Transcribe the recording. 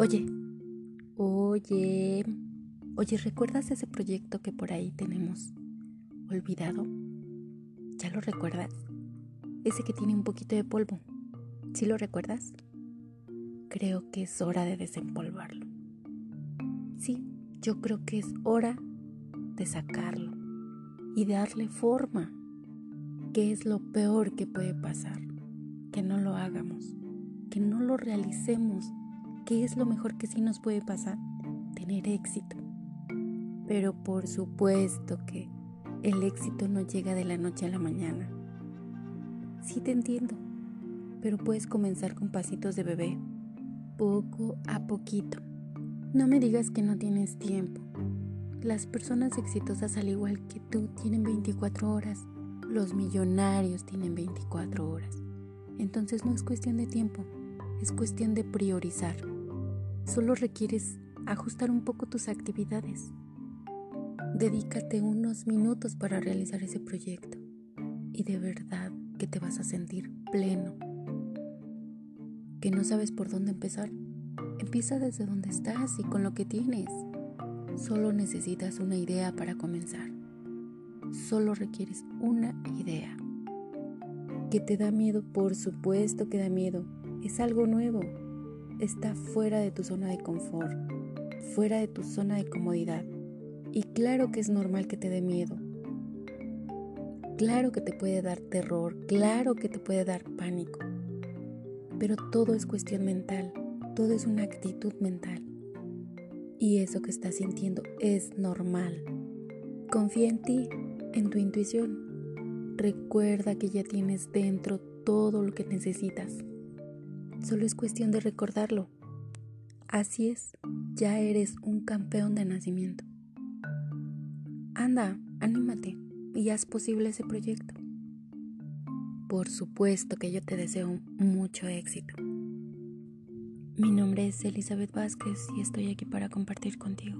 Oye, oye, oye, ¿recuerdas ese proyecto que por ahí tenemos olvidado? ¿Ya lo recuerdas? Ese que tiene un poquito de polvo. ¿Sí lo recuerdas? Creo que es hora de desempolvarlo. Sí, yo creo que es hora de sacarlo y darle forma. ¿Qué es lo peor que puede pasar? Que no lo hagamos, que no lo realicemos ¿Qué es lo mejor que sí nos puede pasar? Tener éxito. Pero por supuesto que el éxito no llega de la noche a la mañana. Sí te entiendo, pero puedes comenzar con pasitos de bebé, poco a poquito. No me digas que no tienes tiempo. Las personas exitosas al igual que tú tienen 24 horas. Los millonarios tienen 24 horas. Entonces no es cuestión de tiempo, es cuestión de priorizar. Solo requieres ajustar un poco tus actividades. Dedícate unos minutos para realizar ese proyecto y de verdad que te vas a sentir pleno. Que no sabes por dónde empezar. Empieza desde donde estás y con lo que tienes. Solo necesitas una idea para comenzar. Solo requieres una idea. ¿Que te da miedo? Por supuesto que da miedo. Es algo nuevo está fuera de tu zona de confort, fuera de tu zona de comodidad. Y claro que es normal que te dé miedo. Claro que te puede dar terror, claro que te puede dar pánico. Pero todo es cuestión mental, todo es una actitud mental. Y eso que estás sintiendo es normal. Confía en ti, en tu intuición. Recuerda que ya tienes dentro todo lo que necesitas. Solo es cuestión de recordarlo. Así es, ya eres un campeón de nacimiento. Anda, anímate y haz posible ese proyecto. Por supuesto que yo te deseo mucho éxito. Mi nombre es Elizabeth Vázquez y estoy aquí para compartir contigo.